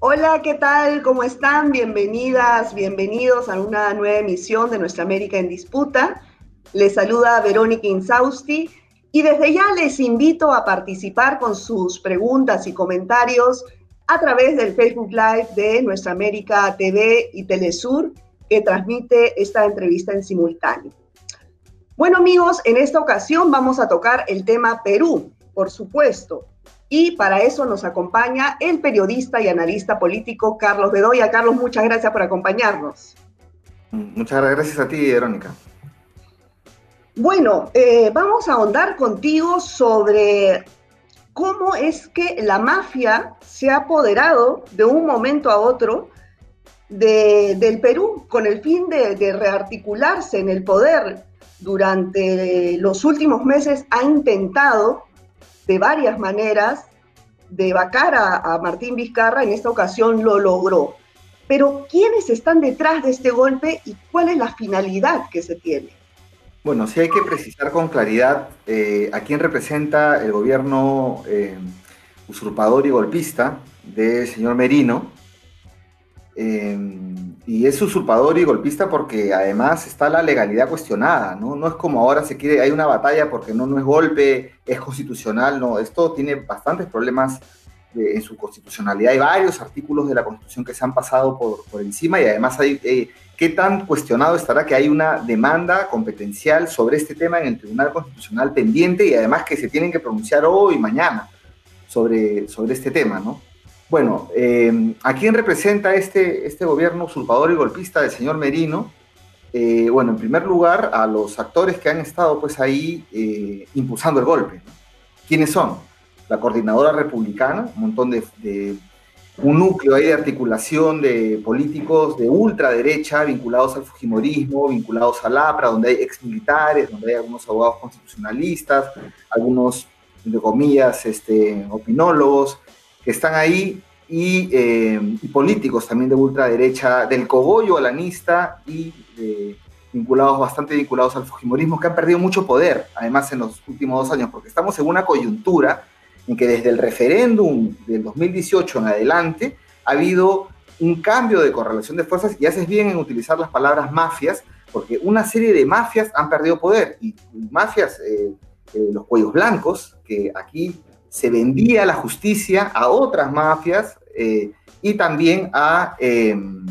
Hola, ¿qué tal? ¿Cómo están? Bienvenidas, bienvenidos a una nueva emisión de Nuestra América en Disputa. Les saluda Verónica Insausti y desde ya les invito a participar con sus preguntas y comentarios a través del Facebook Live de Nuestra América TV y Telesur, que transmite esta entrevista en simultáneo. Bueno amigos, en esta ocasión vamos a tocar el tema Perú, por supuesto, y para eso nos acompaña el periodista y analista político Carlos Bedoya. Carlos, muchas gracias por acompañarnos. Muchas gracias a ti, Verónica. Bueno, eh, vamos a ahondar contigo sobre cómo es que la mafia se ha apoderado de un momento a otro del Perú con el fin de, de rearticularse en el poder. Durante los últimos meses ha intentado de varias maneras de vacar a, Martín Vizcarra, en esta ocasión lo logró. Pero ¿quiénes están detrás de este golpe y cuál es la finalidad que se tiene? Bueno, sí hay que precisar con claridad eh, a quién representa el gobierno eh, usurpador y golpista del señor Merino. Eh, y es usurpador y golpista porque además está la legalidad cuestionada, ¿no? No es como ahora se quiere, hay una batalla porque no, no es golpe, es constitucional, no, esto tiene bastantes problemas en su constitucionalidad. Hay varios artículos de la Constitución que se han pasado por, por encima y además hay, eh, ¿qué tan cuestionado estará que hay una demanda competencial sobre este tema en el Tribunal Constitucional pendiente y además que se tienen que pronunciar hoy y mañana sobre, sobre este tema, ¿no? Bueno, eh, ¿a quién representa este, este gobierno usurpador y golpista del señor Merino? Eh, bueno, en primer lugar, a los actores que han estado pues ahí eh, impulsando el golpe. ¿Quiénes son? La coordinadora republicana, un montón de, un núcleo ahí de articulación de políticos de ultraderecha vinculados al Fujimorismo, vinculados al APRA, donde hay exmilitares, donde hay algunos abogados constitucionalistas, algunos, de comillas, este, opinólogos, están ahí eh, y, políticos también de ultraderecha, del cogollo alanista y vinculados, bastante vinculados al Fujimorismo, que han perdido mucho poder, además en los últimos dos años, porque estamos en una coyuntura en que desde el referéndum del 2018 en adelante ha habido un cambio de correlación de fuerzas y haces bien en utilizar las palabras mafias, porque una serie de mafias han perdido poder y, mafias, eh, eh, los cuellos blancos, que aquí se vendía la justicia a otras mafias eh, y también a, em,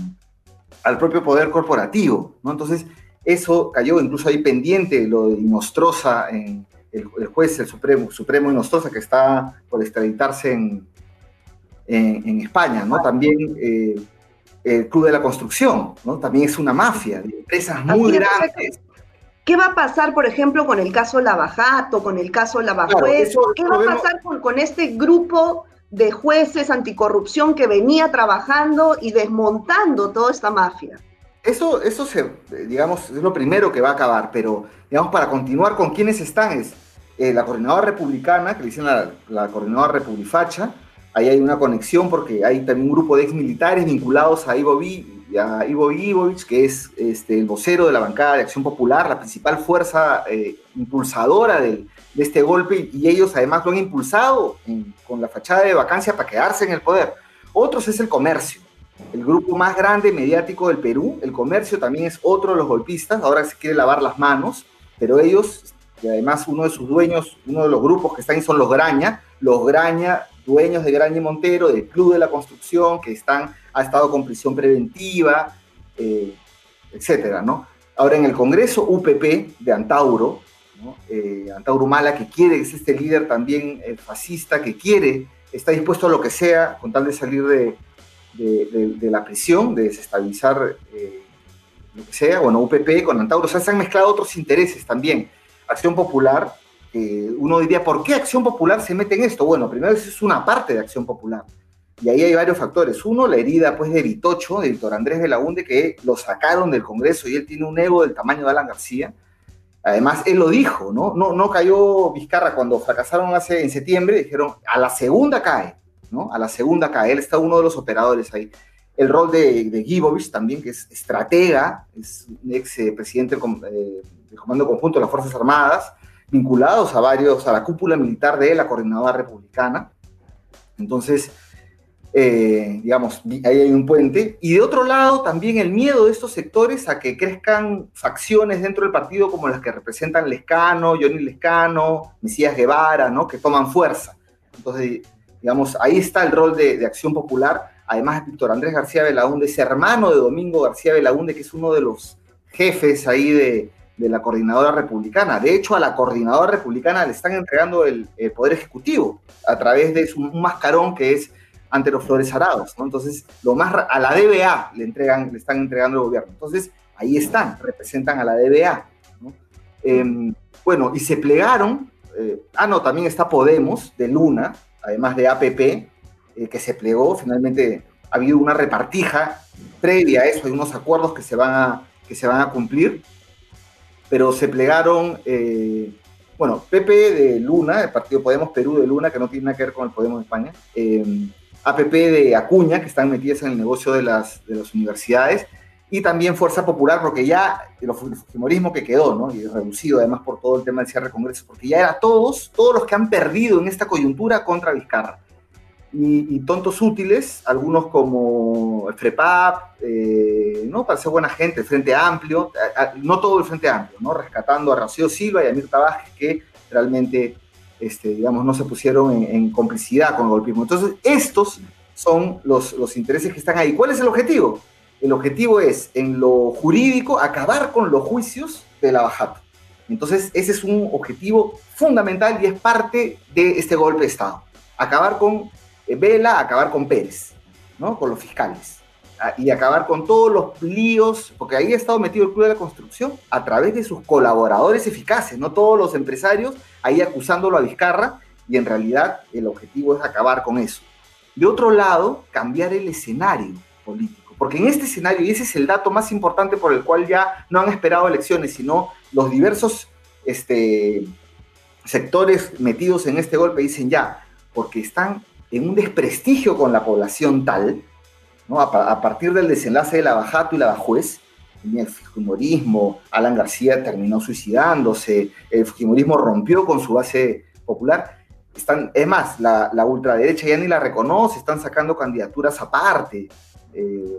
al propio poder corporativo. ¿no? Entonces, eso cayó incluso ahí pendiente, lo de Inostroza, en, el, juez, el Supremo, Supremo Inostroza, que está por extraditarse en, en, España, ¿no? También eh, el Club de la Construcción, ¿no? También es una mafia de empresas muy grandes ¿Qué va a pasar, por ejemplo, con el caso Lavajato, con el caso Lavajuez? ¿Qué va a pasar con, este grupo de jueces anticorrupción que venía trabajando y desmontando toda esta mafia? Eso, eso se, digamos, es lo primero que va a acabar, pero digamos, para continuar con quiénes están, es eh, la coordinadora republicana, que le dicen la, la coordinadora republifacha, ahí hay una conexión porque hay también un grupo de exmilitares vinculados a Ivo, a Ivo Ivovich, que es este, el vocero de la bancada de Acción Popular, la principal fuerza eh, impulsadora de, este golpe, y ellos además lo han impulsado con la fachada de vacancia para quedarse en el poder. Otros es el comercio, el grupo más grande mediático del Perú. El comercio también es otro de los golpistas, ahora se quiere lavar las manos, pero ellos, y además uno de sus dueños, uno de los grupos que están ahí son los Graña, los Graña, dueños de Graña y Montero, del Club de la Construcción, que están ha estado con prisión preventiva, eh, etcétera, ¿no? Ahora en el Congreso UPP de Antauro, eh, Antauro Mala, que quiere, es este líder también eh, fascista, que quiere, está dispuesto a lo que sea con tal de salir de, la prisión, de desestabilizar lo que sea, bueno, UPP con Antauro, o sea, se han mezclado otros intereses también. Acción Popular, uno diría, ¿por qué Acción Popular se mete en esto? Bueno, primero es una parte de Acción Popular. Y ahí hay varios factores. Uno, la herida pues, de Vitocho, de Víctor Andrés Belaunde, que lo sacaron del Congreso y él tiene un ego del tamaño de Alan García. Además, él lo dijo, ¿no? No, no cayó Vizcarra cuando fracasaron hace, en septiembre, dijeron, a la segunda cae, ¿no? A la segunda cae. Él está uno de los operadores ahí. El rol de, de también, que es estratega, es un ex eh, presidente eh, del Comando Conjunto de las Fuerzas Armadas, vinculados a varios, a la cúpula militar de la coordinadora republicana. Entonces, eh, digamos, ahí hay un puente. Y de otro lado, también el miedo de estos sectores a que crezcan facciones dentro del partido como las que representan Lescano, Johnny Lescano, Mesías Guevara, ¿no? Que toman fuerza. Entonces, digamos, ahí está el rol de, Acción Popular. Además, Víctor Andrés García Belaúnde es hermano de Domingo García Belaúnde, que es uno de los jefes ahí de, la coordinadora republicana. De hecho, a la coordinadora republicana le están entregando el, Poder Ejecutivo a través de un mascarón que es ante los flores arados, ¿no? Entonces, lo más a la DBA le entregan, le están entregando el gobierno. Entonces, ahí están, representan a la DBA, em, bueno, y se plegaron, eh, ah, no, también está Podemos, de Luna, además de APP, eh, que se plegó, finalmente ha habido una repartija previa a eso, hay unos acuerdos que se van a, que se van a cumplir, pero se plegaron, eh, bueno, PP de Luna, el Partido Podemos Perú de Luna, que no tiene nada que ver con el Podemos de España, em, APP de Acuña, que están metidas en el negocio de las, de las universidades, y también Fuerza Popular, porque ya el fujimorismo que quedó, ¿no? Y reducido además por todo el tema del cierre de Congreso, porque ya era todos, todos los que han perdido en esta coyuntura contra Vizcarra. Y, tontos útiles, algunos como el FREPAP, eh, ¿no? Para ser buena gente, Frente Amplio, no todo el Frente Amplio, ¿no? Rescatando a Rocío Silva y a Mirta Vázquez, que realmente este, digamos, no se pusieron en, complicidad con el golpismo. Entonces, estos son los, los intereses que están ahí. ¿Cuál es el objetivo? El objetivo es, en lo jurídico, acabar con los juicios de la bajata. Entonces, ese es un objetivo fundamental y es parte de este golpe de Estado. Acabar con eh, Vela, acabar con Pérez, ¿no? Con los fiscales. Y acabar con todos los líos, porque ahí ha estado metido el Club de la Construcción a través de sus colaboradores eficaces, no todos los empresarios ahí acusándolo a Vizcarra, y en realidad el objetivo es acabar con eso. De otro lado, cambiar el escenario político, porque en este escenario, y ese es el dato más importante por el cual ya no han esperado elecciones, sino los diversos este, sectores metidos en este golpe dicen ya, porque están en un desprestigio con la población tal, a, partir del desenlace de la Bajato y la Bajuez, el Fujimorismo, Alan García terminó suicidándose, el Fujimorismo rompió con su base popular. Están, es más, la, ultraderecha ya ni la reconoce, están sacando candidaturas aparte. Eh,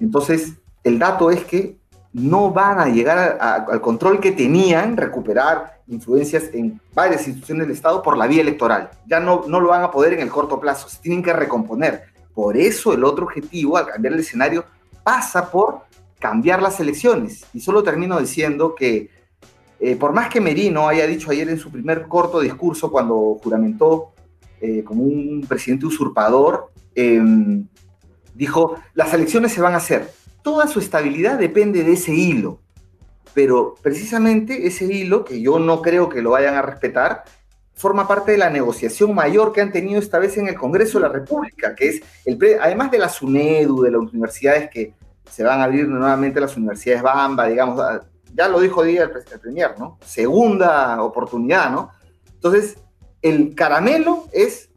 entonces, el dato es que no van a llegar al control que tenían, recuperar influencias en varias instituciones del Estado por la vía electoral. Ya no, no lo van a poder en el corto plazo, se tienen que recomponer. Por eso el otro objetivo, al cambiar el escenario, pasa por cambiar las elecciones. Y solo termino diciendo que eh, por más que Merino haya dicho ayer en su primer corto discurso cuando juramentó eh, como un presidente usurpador, em, dijo, las elecciones se van a hacer. Toda su estabilidad depende de ese hilo. Pero precisamente ese hilo, que yo no creo que lo vayan a respetar, forma parte de la negociación mayor que han tenido esta vez en el Congreso de la República, que es, el además de la SUNEDU, de las universidades que se van a abrir nuevamente las universidades Bamba, digamos, ah, ya lo dijo día el, presidente Premier, ¿no? Segunda oportunidad, ¿no? Entonces, el caramelo es,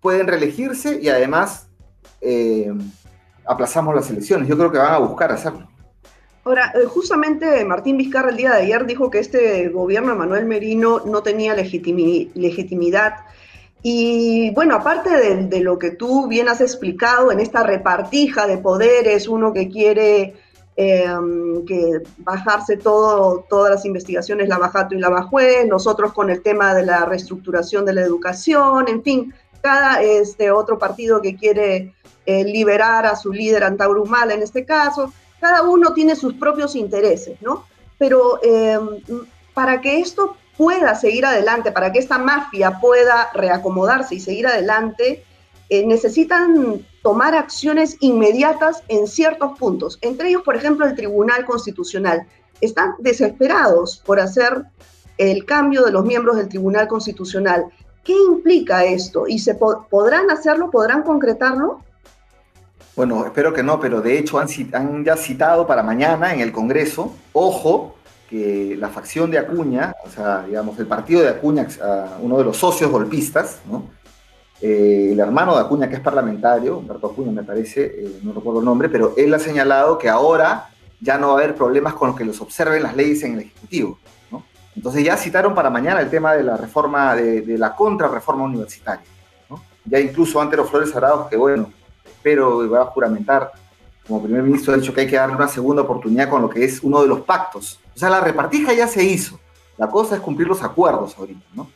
pueden reelegirse y además eh, aplazamos las elecciones. Yo creo que van a buscar hacerlo. Ahora, eh, justamente Martín Vizcarra el día de ayer dijo que este gobierno de Manuel Merino no tenía legitimidad. Y bueno, aparte de, lo que tú bien has explicado en esta repartija de poderes, uno que quiere em, que bajarse todo, todas las investigaciones, la Bajato y la Bajuez, nosotros con el tema de la reestructuración de la educación, en fin, cada este otro partido que quiere eh, liberar a su líder Antaurumala en este caso cada uno tiene sus propios intereses, ¿no? Pero em, para que esto pueda seguir adelante, para que esta mafia pueda reacomodarse y seguir adelante, eh, necesitan tomar acciones inmediatas en ciertos puntos. Entre ellos, por ejemplo, el Tribunal Constitucional. Están desesperados por hacer el cambio de los miembros del Tribunal Constitucional. ¿Qué implica esto? ¿Y se podrán hacerlo? ¿Podrán concretarlo? Bueno, espero que no, pero de hecho han, ya citado para mañana en el Congreso, ojo, que la facción de Acuña, o sea, digamos, el partido de Acuña, uno de los socios golpistas. Eh, el hermano de Acuña, que es parlamentario, Humberto Acuña me parece, eh, no recuerdo el nombre, pero él ha señalado que ahora ya no va a haber problemas con los que los observen las leyes en el Ejecutivo. ¿no? Entonces ya citaron para mañana el tema de la reforma, de, de la contrarreforma universitaria. Ya incluso Antero Flores Arauz, que bueno, espero va a juramentar como primer ministro, ha dicho que hay que darle una segunda oportunidad con lo que es uno de los pactos. O sea, la repartija ya se hizo. La cosa es cumplir los acuerdos ahorita, ¿no?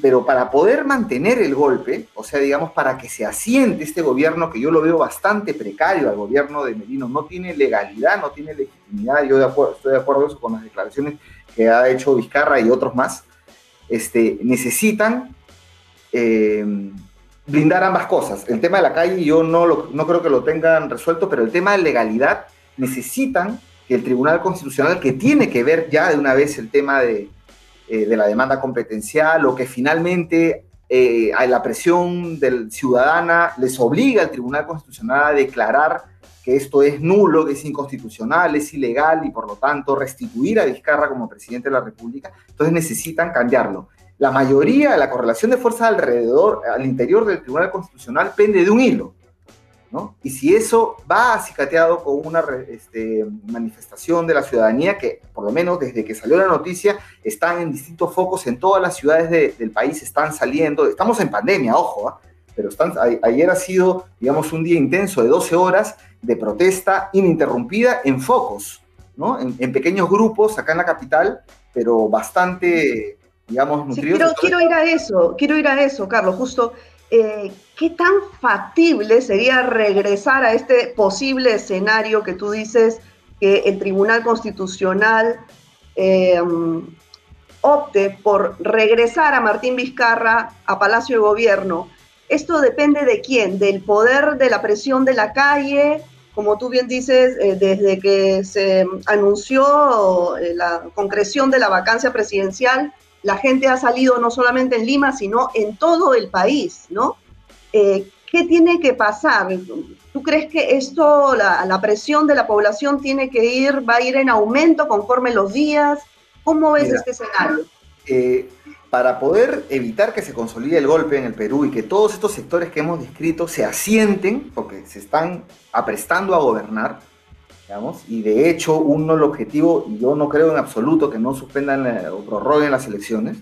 Pero para poder mantener el golpe, o sea, digamos, para que se asiente este gobierno, que yo lo veo bastante precario al gobierno de Merino, no tiene legalidad, no tiene legitimidad, yo estoy de acuerdo con las declaraciones que ha hecho Vizcarra y otros más, este, necesitan eh, blindar ambas cosas. El tema de la calle yo no, no creo que lo tengan resuelto, pero el tema de legalidad necesitan que el Tribunal Constitucional, que tiene que ver ya de una vez el tema de, eh, de la demanda competencial o que finalmente eh, a la presión del ciudadana les obliga al Tribunal Constitucional a declarar que esto es nulo, que es inconstitucional, es ilegal y por lo tanto restituir a Vizcarra como presidente de la República, entonces necesitan cambiarlo. La mayoría de la correlación de fuerzas alrededor, al interior del Tribunal Constitucional, pende de un hilo. Y si eso va acicateado con una este, manifestación de la ciudadanía, que por lo menos desde que salió la noticia están en distintos focos en todas las ciudades del país, están saliendo, estamos en pandemia, ojo, ¿ah? pero están, ayer ha sido, digamos, un día intenso de 12 horas de protesta ininterrumpida en focos, ¿no? En, pequeños grupos acá en la capital, pero bastante, digamos, nutridos. quiero ir a eso, quiero ir a eso, Carlos, justo eh, ¿qué tan factible sería regresar a este posible escenario que tú dices que el Tribunal Constitucional eh, opte por regresar a Martín Vizcarra a Palacio de Gobierno? Esto depende de quién, del poder de la presión de la calle, como tú bien dices, eh, desde que se anunció la concreción de la vacancia presidencial, la gente ha salido no solamente en Lima, sino en todo el país, ¿no? Eh, ¿Qué tiene que pasar? ¿Tú crees que esto, la, presión de la población tiene que ir, va a ir en aumento conforme los días? ¿Cómo ves este escenario? Eh, para poder evitar que se consolide el golpe en el Perú y que todos estos sectores que hemos descrito se asienten, porque se están aprestando a gobernar, y de hecho, uno el objetivo, y yo no creo en absoluto que no suspendan o prorroguen las elecciones,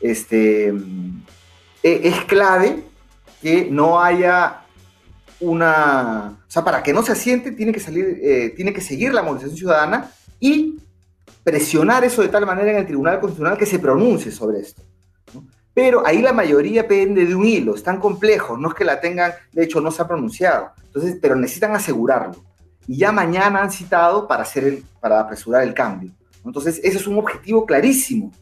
este, e, es clave que no haya una, o sea, para que no se asiente tiene que salir, eh, tiene que seguir la movilización ciudadana y presionar eso de tal manera en el Tribunal Constitucional que se pronuncie sobre esto. Pero ahí la mayoría pende de un hilo, es tan complejo, no es que la tengan, de hecho no se ha pronunciado, entonces, pero necesitan asegurarlo y ya mañana han citado para, hacer el, para apresurar el cambio. Entonces, ese es un objetivo clarísimo.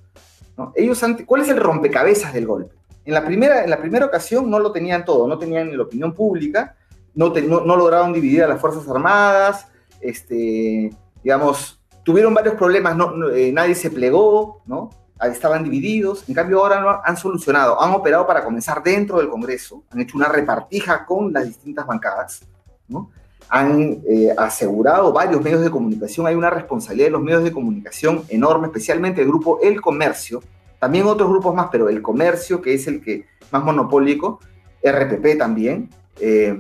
Ellos ¿Cuál es el rompecabezas del golpe? En la, primera, en la primera ocasión no lo tenían todo, no tenían la opinión pública, no, no, lograron dividir a las Fuerzas Armadas, este, digamos, tuvieron varios problemas, no, eh, nadie se plegó, ¿no? estaban divididos, en cambio ahora no, han solucionado, han operado para comenzar dentro del Congreso, han hecho una repartija con las distintas bancadas, ¿no? Han eh, asegurado varios medios de comunicación, hay una responsabilidad de los medios de comunicación enorme, especialmente el grupo El Comercio, también otros grupos más, pero El Comercio, que es el que más monopólico, RPP también, eh,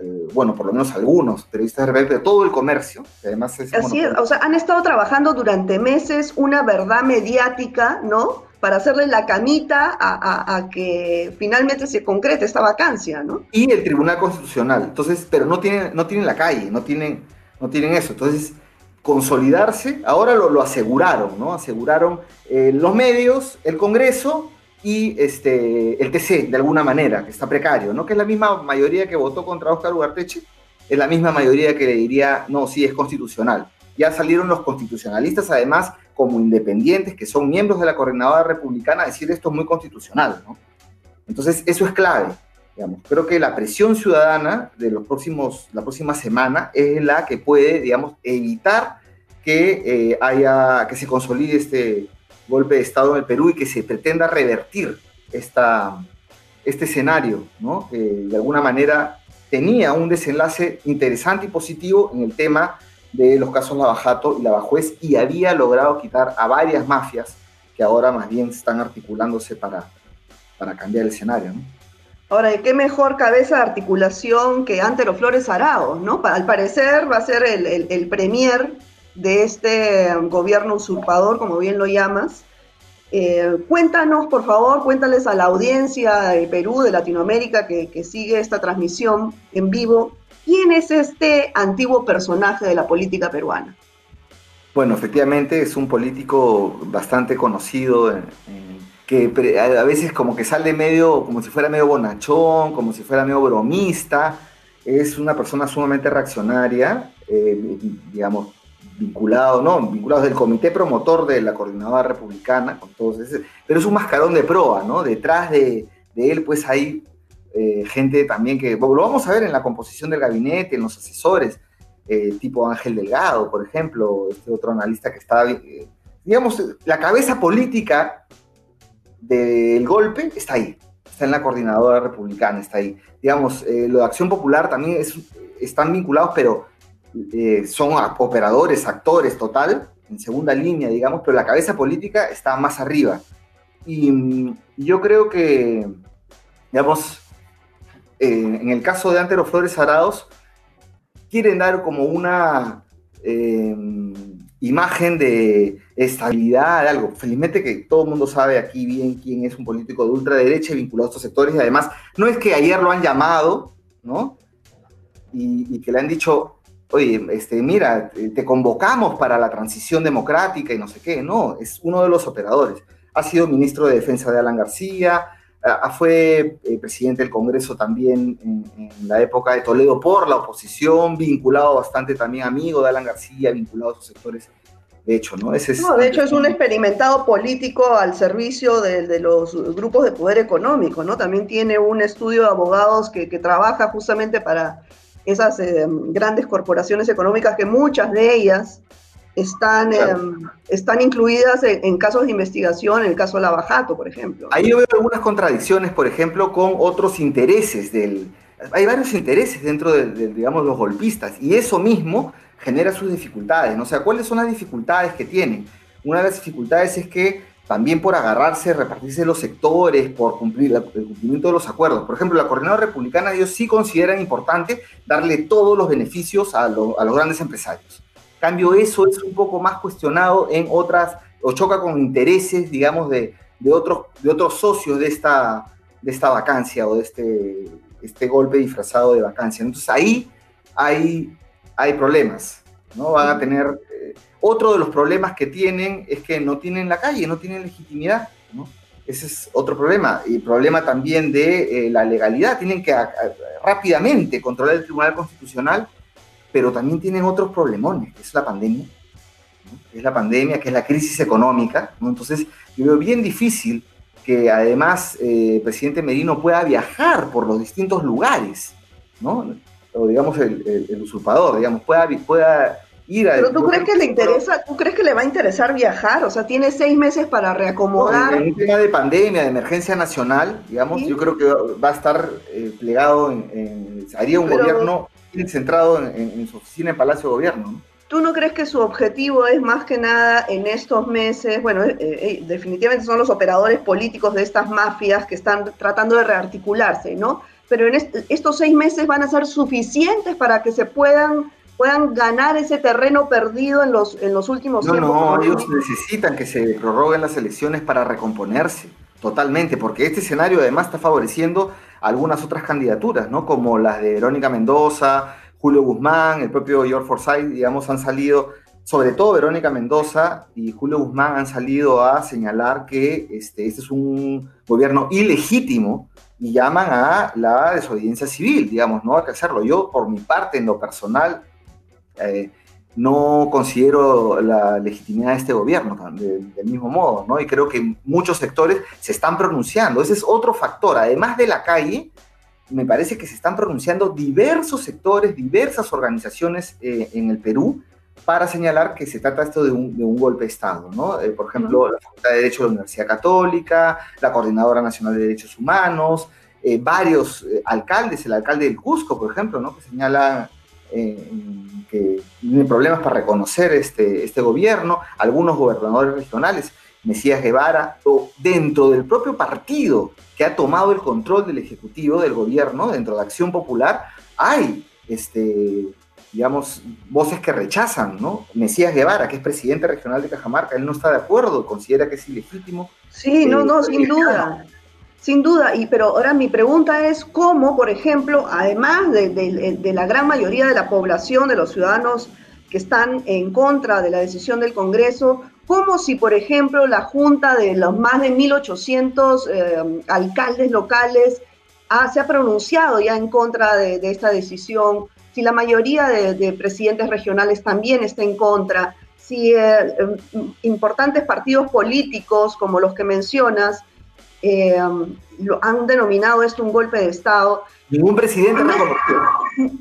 eh, bueno, por lo menos algunos periodistas de RPP, todo el comercio, además es... Así es, o sea, han estado trabajando durante meses una verdad mediática, ¿no? Para hacerle la camita a, que finalmente se concrete esta vacancia, ¿no? Y el Tribunal Constitucional. Entonces, pero no tienen, no tienen la calle, no tienen, no tienen eso. Entonces, consolidarse, ahora lo, aseguraron, ¿no? Aseguraron eh, los medios, el Congreso y este, el TC, de alguna manera, que está precario, ¿no? Que es la misma mayoría que votó contra Oscar Ugarteche, es la misma mayoría que le diría, no, sí, es constitucional. Ya salieron los constitucionalistas, además, como independientes, que son miembros de la coordinadora republicana, decir esto es muy constitucional. Entonces, eso es clave. Creo que la presión ciudadana de los próximos, la próxima semana es la que puede, evitar que eh, haya, que se consolide este golpe de Estado en el Perú y que se pretenda revertir esta, este escenario. Que de alguna manera tenía un desenlace interesante y positivo en el tema de los casos Lavajato y Lavajuez y había logrado quitar a varias mafias que ahora más bien están articulándose para, para cambiar el escenario. Ahora, ¿y qué mejor cabeza de articulación que Antero Flores Arao? ¿no? Al parecer va a ser el, el, premier de este gobierno usurpador, como bien lo llamas. Eh, cuéntanos, por favor, cuéntales a la audiencia de Perú, de Latinoamérica, que, que sigue esta transmisión en vivo, ¿quién es este antiguo personaje de la política peruana? Bueno, efectivamente es un político bastante conocido, que a veces como que sale medio, como si fuera medio bonachón, como si fuera medio bromista. Es una persona sumamente reaccionaria, eh, digamos, vinculado, ¿no? Vinculado del comité promotor de la coordinadora republicana, con todos ese, pero es un mascarón de proa, ¿no? Detrás de, él, pues hay eh, gente también que, lo vamos a ver en la composición del gabinete, en los asesores, eh, tipo Ángel Delgado, por ejemplo, este otro analista que está, eh, digamos, la cabeza política del golpe está ahí, está en la coordinadora republicana, está ahí. Digamos, lo de Acción Popular también es, están vinculados, pero eh, son operadores, actores total, en segunda línea, digamos, pero la cabeza política está más arriba. Y, mm, yo creo que, digamos, eh, en el caso de Antero Flores Arados, quieren dar como una eh, imagen de estabilidad, de algo. Felizmente que todo el mundo sabe aquí bien quién es un político de ultraderecha vinculado a estos sectores y además no es que ayer lo han llamado, ¿no? y que le han dicho, oye, este, mira, te convocamos para la transición democrática y no sé qué. No, es uno de los operadores. Ha sido ministro de Defensa de Alan García, fue eh, presidente del Congreso también en, la época de Toledo por la oposición, vinculado bastante también amigo de Alan García, vinculado a sus sectores. De hecho, ¿no? Ese es, no, de hecho es un experimentado político al servicio de, los grupos de poder económico, ¿no? También tiene un estudio de abogados que, que trabaja justamente para esas eh, grandes corporaciones económicas que muchas de ellas están, eh, están incluidas en, casos de investigación, en el caso de Lavajato, por ejemplo. Ahí yo veo algunas contradicciones, por ejemplo, con otros intereses del... Hay varios intereses dentro de, de, digamos, los golpistas y eso mismo genera sus dificultades. ¿no? O sea, ¿cuáles son las dificultades que tienen? Una de las dificultades es que también por agarrarse, repartirse los sectores, por cumplir el cumplimiento de los acuerdos. Por ejemplo, la coordinadora republicana, ellos sí consideran importante darle todos los beneficios a, los grandes empresarios. Cambio, eso es un poco más cuestionado en otras, o choca con intereses, digamos, de, de, otros, de otros socios de esta, de esta vacancia o de este, este golpe disfrazado de vacancia. Entonces ahí hay, hay problemas, ¿no? Van a tener otro de los problemas que tienen es que no tienen la calle, no tienen legitimidad. ¿no? Ese es otro problema. Y problema también de eh, la legalidad. Tienen que rápidamente controlar el Tribunal Constitucional, pero también tienen otros problemones, que es la pandemia. Que es la pandemia, que es la crisis económica. ¿no? Entonces, yo veo bien difícil que además eh, el presidente Merino pueda viajar por los distintos lugares, ¿no? O digamos el, el usurpador, digamos, pueda, pueda pero tú crees que le interesa, tú crees que le va a interesar viajar, o sea, tiene seis meses para reacomodar. en un tema de pandemia, de emergencia nacional, digamos, yo creo que va a estar eh, plegado, en, haría un gobierno centrado en, su oficina en Palacio de Gobierno. ¿no? ¿Tú no crees que su objetivo es más que nada en estos meses, bueno, eh, eh, definitivamente son los operadores políticos de estas mafias que están tratando de rearticularse, ¿no? Pero en estos seis meses van a ser suficientes para que se puedan puedan ganar ese terreno perdido en los, en los últimos no, tiempos. No, ellos necesitan que se prorroguen las elecciones para recomponerse, totalmente, porque este escenario además está favoreciendo algunas otras candidaturas, ¿no? Como las de Verónica Mendoza, Julio Guzmán, el propio George Forsyth, digamos, han salido, sobre todo Verónica Mendoza y Julio Guzmán han salido a señalar que este, este es un gobierno ilegítimo y llaman a la desobediencia civil, digamos, no hay que hacerlo. Yo, por mi parte, en lo personal, eh, no considero la legitimidad de este gobierno del mismo modo, ¿no? Y creo que muchos sectores se están pronunciando. Ese es otro factor. Además de la calle, me parece que se están pronunciando diversos sectores, diversas organizaciones eh, en el Perú para señalar que se trata esto de un, golpe de Estado, ¿no? Eh, por ejemplo, la Facultad de Derecho de la Universidad Católica, la Coordinadora Nacional de Derechos Humanos, varios alcaldes, el alcalde del Cusco, por ejemplo, ¿no? Que señala que tiene problemas para reconocer este, este gobierno, algunos gobernadores regionales, Mesías Guevara, o dentro del propio partido que ha tomado el control del Ejecutivo, del gobierno, dentro de Acción Popular, hay este, digamos, voces que rechazan, ¿no? Mesías Guevara, que es presidente regional de Cajamarca, él no está de acuerdo, considera que es ilegítimo. Sí, no, no, sin duda. Sin duda, y, pero ahora mi pregunta es cómo, por ejemplo, además de, la gran mayoría de la población, de los ciudadanos que están en contra de la decisión del Congreso, cómo si, por ejemplo, la Junta de los más de 1.800 eh, alcaldes locales se ha pronunciado ya en contra de, esta decisión, si la mayoría de, presidentes regionales también está en contra, si eh, em, importantes partidos políticos como los que mencionas eh, lo han denominado esto un golpe de Estado. Ningún presidente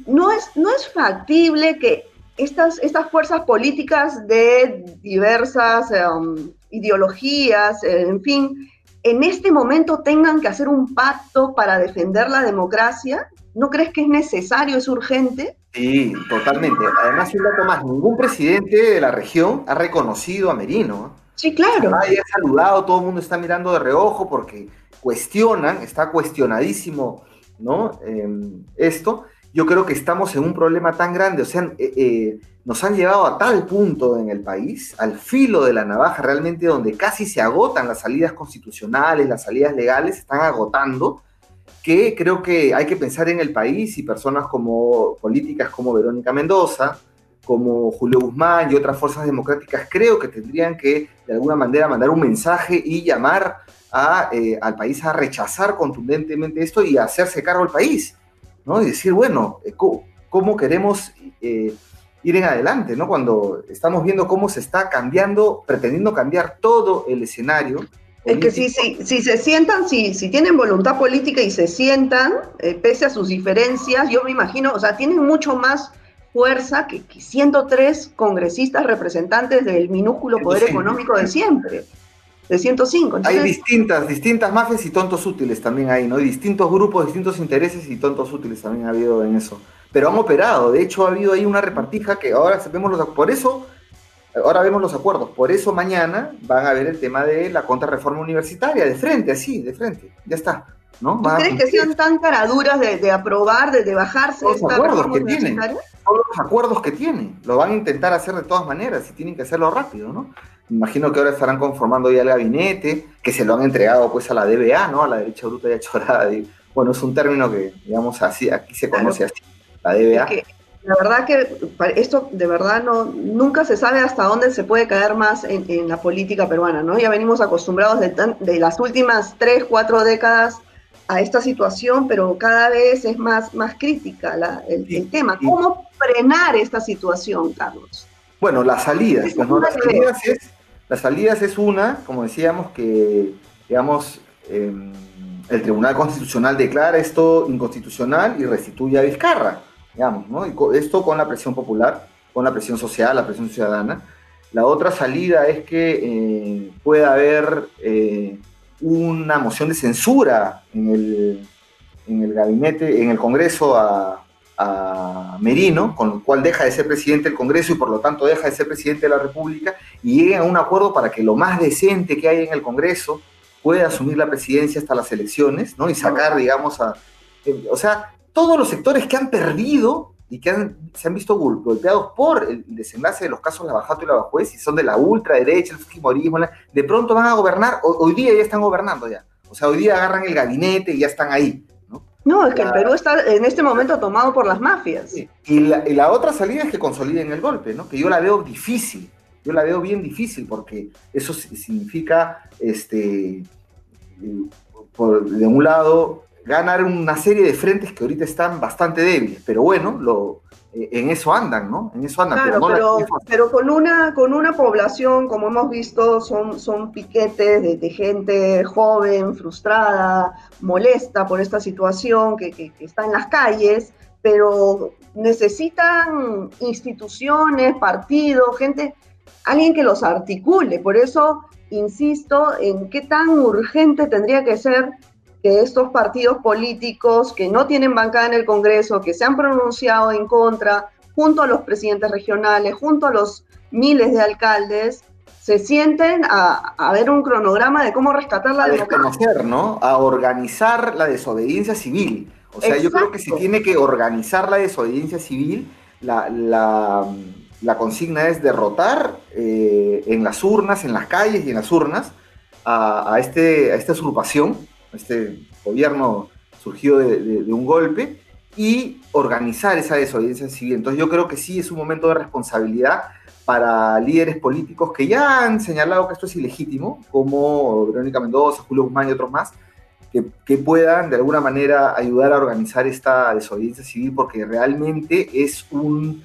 no, es, no es factible que estas, estas fuerzas políticas de diversas em, ideologías, en fin, en este momento tengan que hacer un pacto para defender la democracia? ¿No crees que es necesario, es urgente? Sí, totalmente. Además, un dato más, ningún presidente de la región ha reconocido a Merino. Sí, claro. Nadie ha saludado, todo el mundo está mirando de reojo porque cuestionan, está cuestionadísimo, ¿no? Em, esto. Yo creo que estamos en un problema tan grande, o sea, eh, eh, nos han llevado a tal punto en el país, al filo de la navaja realmente, donde casi se agotan las salidas constitucionales, las salidas legales, se están agotando, que creo que hay que pensar en el país y personas como políticas como Verónica Mendoza, como Julio Guzmán y otras fuerzas democráticas, creo que tendrían que de alguna manera mandar un mensaje y llamar a, eh, al país a rechazar contundentemente esto y hacerse cargo del país, ¿no? Y decir, bueno, eh, ¿cómo, queremos eh, ir en adelante, ¿no? Cuando estamos viendo cómo se está cambiando, pretendiendo cambiar todo el escenario. Es que si, si, si, se sientan, si, si tienen voluntad política y se sientan, eh, pese a sus diferencias, yo me imagino, o sea, tienen mucho más fuerza que, 103 congresistas representantes del minúsculo poder económico de siempre, de 105. hay distintas, distintas mafias y tontos útiles también hay, ¿no? distintos grupos, distintos intereses y tontos útiles también ha habido en eso pero han operado. De hecho, ha habido ahí una repartija que ahora vemos los por eso ahora vemos los acuerdos. Por eso mañana van a ver el tema de la contrarreforma universitaria, de frente, así, de frente. Ya está. ¿No? ¿Tú crees que sean tan caraduras de, aprobar, de, bajarse los acuerdos que tienen? Son los acuerdos que tienen. Lo van a intentar hacer de todas maneras y tienen que hacerlo rápido, ¿no? Me imagino que ahora estarán conformando ya el gabinete, que se lo han entregado pues a la DBA, ¿no? A la derecha bruta y achorada. Bueno, es un término que, digamos, así, aquí se conoce así la verdad que esto de verdad no nunca se sabe hasta dónde se puede caer más en, la política peruana, ¿no? Ya venimos acostumbrados de, las últimas tres, cuatro décadas a esta situación, pero cada vez es más, más crítica el, tema. ¿Cómo frenar esta situación, Carlos? Bueno, las salidas, las, salidas es, las salidas es una, como decíamos, que, digamos, em, el Tribunal Constitucional declara esto inconstitucional y restituye a Vizcarra digamos, ¿no? Y esto con la presión popular, con la presión social, la presión ciudadana. La otra salida es que eh, pueda haber eh, una moción de censura en el, en el gabinete, en el Congreso a, a, Merino, con lo cual deja de ser presidente del Congreso y por lo tanto deja de ser presidente de la República, y lleguen a un acuerdo para que lo más decente que hay en el Congreso pueda asumir la presidencia hasta las elecciones, ¿no? Y sacar, digamos, a... O sea, todos los sectores que han perdido y que se han visto golpeados por el desenlace de los casos Lavajato y Lavajuez, y son de la ultraderecha, el fujimorismo, de pronto van a gobernar, hoy, día ya están gobernando ya. O sea, hoy día agarran el gabinete y ya están ahí. No, no es que el Perú está en este momento tomado por las mafias. Y, la, otra salida es que consoliden el golpe, ¿no? que yo la veo difícil, yo la veo bien difícil, porque eso significa, este, por, de un lado, ganar una serie de frentes que ahorita están bastante débiles, pero bueno, lo, eh, en eso andan, ¿no? En eso andan. pero, pero, con, una, con una población, como hemos visto, son, son piquetes de, gente joven, frustrada, molesta por esta situación, que, que, está en las calles, pero necesitan instituciones, partidos, gente, alguien que los articule. Por eso insisto en qué tan urgente tendría que ser que estos partidos políticos que no tienen bancada en el Congreso, que se han pronunciado en contra, junto a los presidentes regionales, junto a los miles de alcaldes, se sienten a, ver un cronograma de cómo rescatar la a democracia. ¿no? A organizar la desobediencia civil. O sea, yo creo que se tiene que organizar la desobediencia civil la, la, consigna es derrotar eh, en las urnas, en las calles y en las urnas a, este, a esta usurpación, este gobierno surgido de, un golpe y organizar esa desobediencia civil. Entonces yo creo que sí es un momento de responsabilidad para líderes políticos que ya han señalado que esto es ilegítimo, como Verónica Mendoza, Julio Guzmán y otros más, que, puedan de alguna manera ayudar a organizar esta desobediencia civil, porque realmente es un,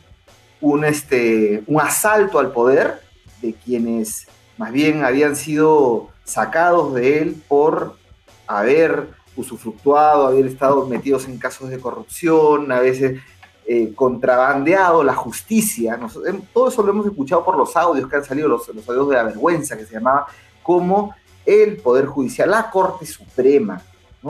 un, este, un asalto al poder de quienes más bien habían sido sacados de él por haber usufructuado, haber estado metidos en casos de corrupción, a veces eh, contrabandeado la justicia. todo eso lo hemos escuchado por los audios que han salido, los, los audios de la vergüenza, que se llamaba como el Poder Judicial, la Corte Suprema,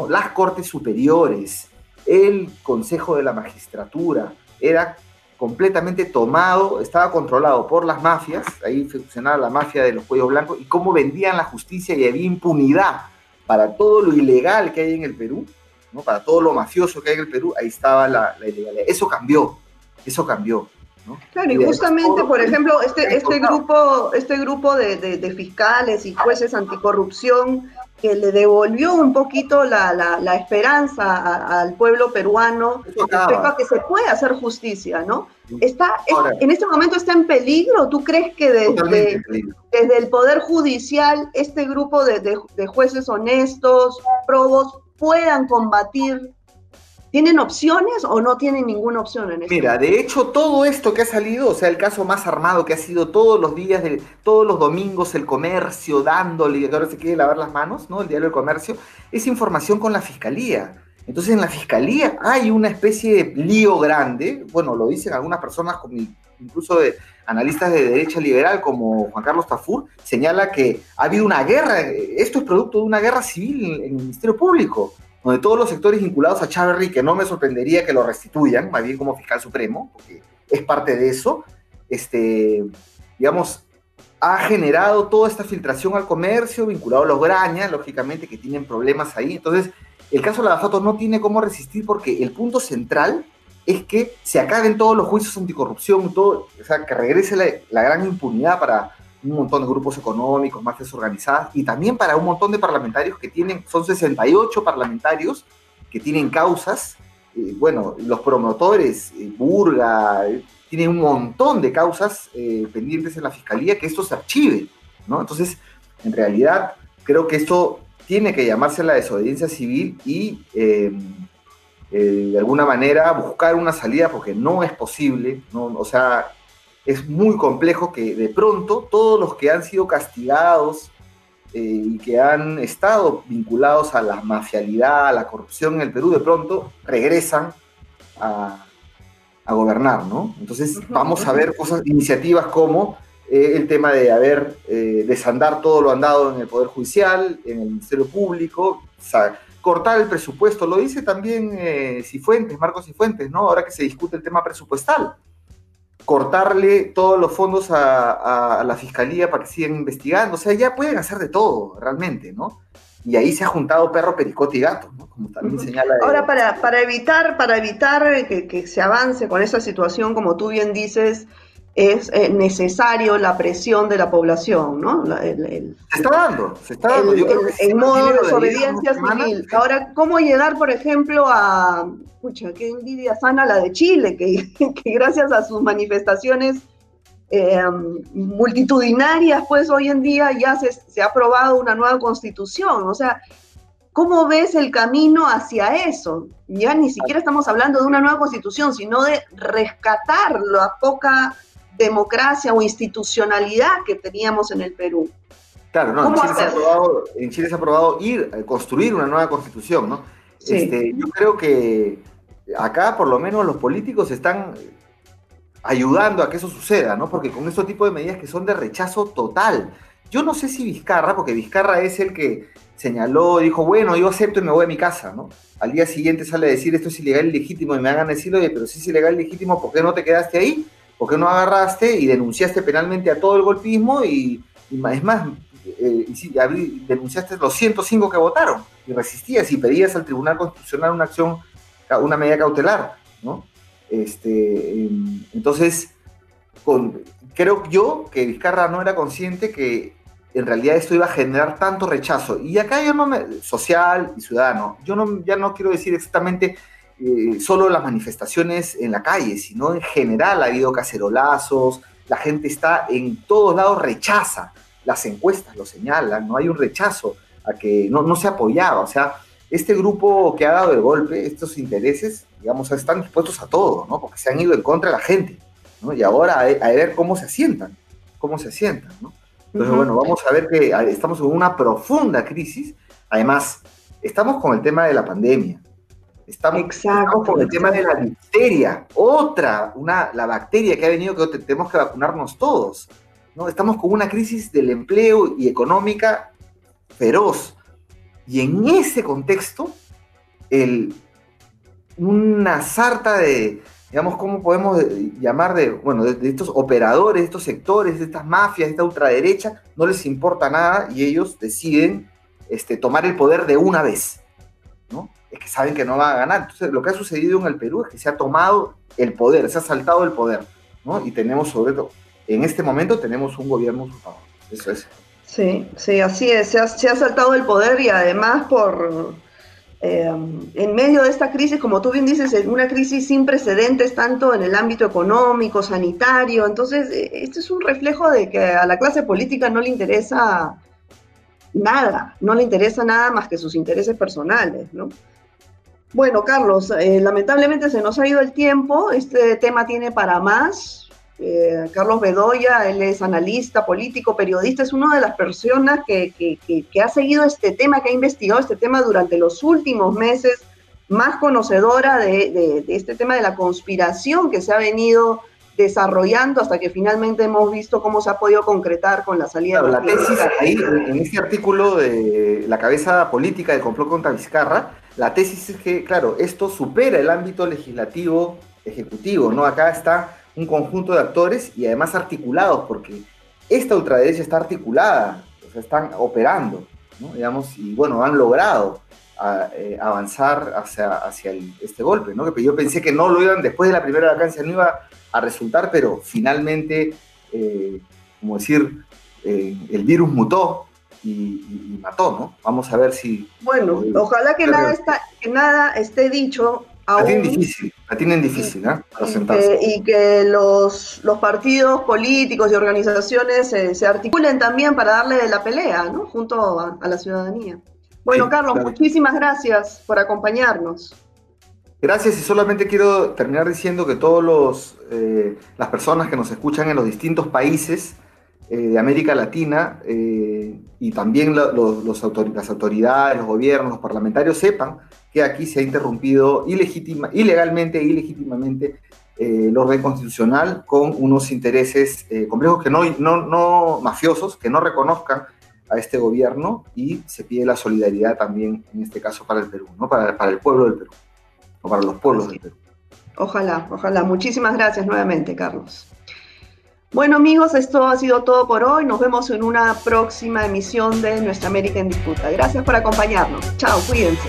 las Cortes Superiores, el Consejo de la Magistratura, era completamente tomado, estaba controlado por las mafias, ahí funcionaba la mafia de los cuellos blancos, y cómo vendían la justicia y había impunidad para todo lo ilegal que hay en el Perú, ¿no? para todo lo mafioso que hay en el Perú, ahí estaba la, la ilegalidad. Eso cambió, eso cambió. Claro, y justamente, por ejemplo, este, este grupo, este grupo de, fiscales y jueces anticorrupción que le devolvió un poquito la, esperanza al pueblo peruano respecto a que se puede hacer justicia, ¿no? Está, en este momento está en peligro. ¿Tú crees que desde, desde el Poder Judicial este grupo de, de jueces honestos, probos, puedan combatir ¿Tienen opciones o no tienen ninguna opción en esto? Mira, de hecho, todo esto que ha salido, o sea, el caso más armado que ha sido todos los días, de, todos los domingos, el comercio dándole, y ahora se quiere lavar las manos, ¿no? El diario del comercio, es información con la fiscalía. Entonces, en la fiscalía hay una especie de lío grande, bueno, lo dicen algunas personas, incluso de analistas de derecha liberal como Juan Carlos Tafur, señala que ha habido una guerra, esto es producto de una guerra civil en el Ministerio Público donde todos los sectores vinculados a Chaverry, que no me sorprendería que lo restituyan, más bien como fiscal supremo, porque es parte de eso, este, digamos, ha generado toda esta filtración al comercio, vinculado a los grañas, lógicamente, que tienen problemas ahí. Entonces, el caso de la foto no tiene cómo resistir porque el punto central es que se acaben todos los juicios anticorrupción, todo, o sea, que regrese la gran impunidad para un montón de grupos económicos, mafias organizadas, y también para un montón de parlamentarios que tienen, son 68 parlamentarios que tienen causas, eh, bueno, los promotores, eh, Burga, eh, tienen un montón de causas pendientes en la fiscalía, que esto se archive, ¿no? Entonces, en realidad, creo que esto tiene que llamarse la desobediencia civil y de alguna manera buscar una salida porque no es posible, ¿no? O sea, es muy complejo que de pronto todos los que han sido castigados eh, y que han estado vinculados a la mafialidad, a la corrupción en el Perú, de pronto regresan a, gobernar, ¿no? Entonces vamos a ver cosas, iniciativas como eh, el tema de haber eh, desandar todo lo andado en el Poder Judicial, en el Ministerio Público, cortar el presupuesto, lo dice también Cifuentes, Marcos Cifuentes, ¿no? Ahora que se discute el tema presupuestal cortarle todos los fondos a, la fiscalía para que sigan investigando. O sea, ya pueden hacer de todo, realmente, ¿no? Y ahí se ha juntado perro, pericote y gato, ¿no? Como también señala. Ahora, para, para evitar, para evitar que, que, se avance con esa situación, como tú bien dices, es eh, necesario la presión de la población, ¿no? se está dando, se está dando. en modo de desobediencia civil. Ahora, ¿cómo llegar, por ejemplo, a, pucha, qué envidia sana la de Chile, que, que gracias a sus manifestaciones eh, multitudinarias, pues hoy en día ya se, se ha aprobado una nueva constitución, o sea, ¿Cómo ves el camino hacia eso? Ya ni siquiera estamos hablando de una nueva constitución, sino de rescatar la poca democracia o institucionalidad que teníamos en el Perú. Claro, no, en Chile, se ha aprobado, en Chile, se ha aprobado, ir, a construir una nueva constitución, ¿no? Este, yo creo que acá por lo menos los políticos están ayudando a que eso suceda, ¿no? Porque con este tipo de medidas que son de rechazo total. Yo no sé si Vizcarra, porque Vizcarra es el que señaló, dijo, bueno, yo acepto y me voy a mi casa, ¿no? Al día siguiente sale a decir, esto es ilegal y legítimo, y me hagan decir, oye, pero si es ilegal y legítimo, ¿por qué no te quedaste ahí? ¿Por qué no agarraste y denunciaste penalmente a todo el golpismo y, es más, eh, denunciaste los 105 que votaron y resistías y pedías al Tribunal Constitucional una acción, una medida cautelar, ¿no? Este, em, entonces, creo yo que Vizcarra no era consciente que en realidad esto iba a generar tanto rechazo. Y acá yo no me, social y ciudadano, yo no, ya no quiero decir exactamente eh, solo las manifestaciones en la calle, sino en general ha habido cacerolazos, la gente está en todos lados, rechaza, las encuestas lo señalan, no hay un rechazo a que no, no se apoyaba, o sea, este grupo que ha dado el golpe, estos intereses, digamos, están dispuestos a todo, ¿no? Porque se han ido en contra de la gente, ¿no? Y ahora a, ver cómo se asientan, cómo se asientan, ¿no? Entonces, bueno, vamos a ver que estamos en una profunda crisis. Además, estamos con el tema de la pandemia. Estamos, con el tema de la bacteria, otra, una, la bacteria que ha venido que tenemos que vacunarnos todos. ¿no? Estamos con una crisis del empleo y económica feroz. Y en ese contexto, el, una sarta de, digamos, ¿cómo podemos llamar de, bueno, de, estos operadores, de estos sectores, de estas mafias, de esta ultraderecha, no les importa nada y ellos deciden este, tomar el poder de una vez, ¿no? Es que saben que no van a ganar. Entonces, lo que ha sucedido en el Perú es que se ha tomado el poder, se ha saltado el poder, ¿no? Y tenemos sobre todo, en este momento tenemos un gobierno. Eso es. Sí, sí, así es. Se ha, se ha saltado el poder y además por eh, en medio de esta crisis, como tú bien dices, es una crisis sin precedentes tanto en el ámbito económico, sanitario. Entonces, eh, esto es un reflejo de que a la clase política no le interesa nada, no le interesa nada más que sus intereses personales, ¿no? Bueno, Carlos, eh, lamentablemente se nos ha ido el tiempo, este tema tiene para más, eh, Carlos Bedoya, él es analista, político, periodista, es una de las personas que, ha seguido este tema, que ha investigado este tema durante los últimos meses, más conocedora de, este tema de la conspiración que se ha venido desarrollando hasta que finalmente hemos visto cómo se ha podido concretar con la salida de la tesis ahí en este artículo de la cabeza política del complot contra Vizcarra la tesis es que claro esto supera el ámbito legislativo ejecutivo no acá está un conjunto de actores y además articulados, porque esta ultraderecha está articulada, o sea, están operando, ¿no? digamos, y bueno, han logrado eh, avanzar hacia, hacia este golpe, ¿no? Que yo pensé que no lo iban, después de la primera vacancia no iba a resultar, pero finalmente, eh, como decir, eh, el virus mutó y, mató, ¿no? Vamos a ver si... Bueno, ojalá que nada, está, que nada esté dicho la tienen difícil, la tienen difícil, ¿eh? y, que, los, los, partidos políticos y organizaciones se articulen también para darle la pelea, ¿no? Junto a, la ciudadanía. Bueno, Carlos, muchísimas gracias por acompañarnos. Gracias y solamente quiero terminar diciendo que todas eh, las personas que nos escuchan en los distintos países eh, de América Latina eh, y también los, las autoridades, los gobiernos, los parlamentarios sepan que aquí se ha interrumpido ilegítima, ilegalmente e ilegítimamente eh, el orden constitucional con unos intereses complejos que no, no, no mafiosos, que no reconozcan a este gobierno y se pide la solidaridad también, en este caso, para el Perú, ¿no? para, para el pueblo del Perú, o para los pueblos del Perú. Ojalá, ojalá. Muchísimas gracias nuevamente, Carlos. Bueno amigos, esto ha sido todo por hoy. Nos vemos en una próxima emisión de Nuestra América en Disputa. Gracias por acompañarnos. Chao, cuídense.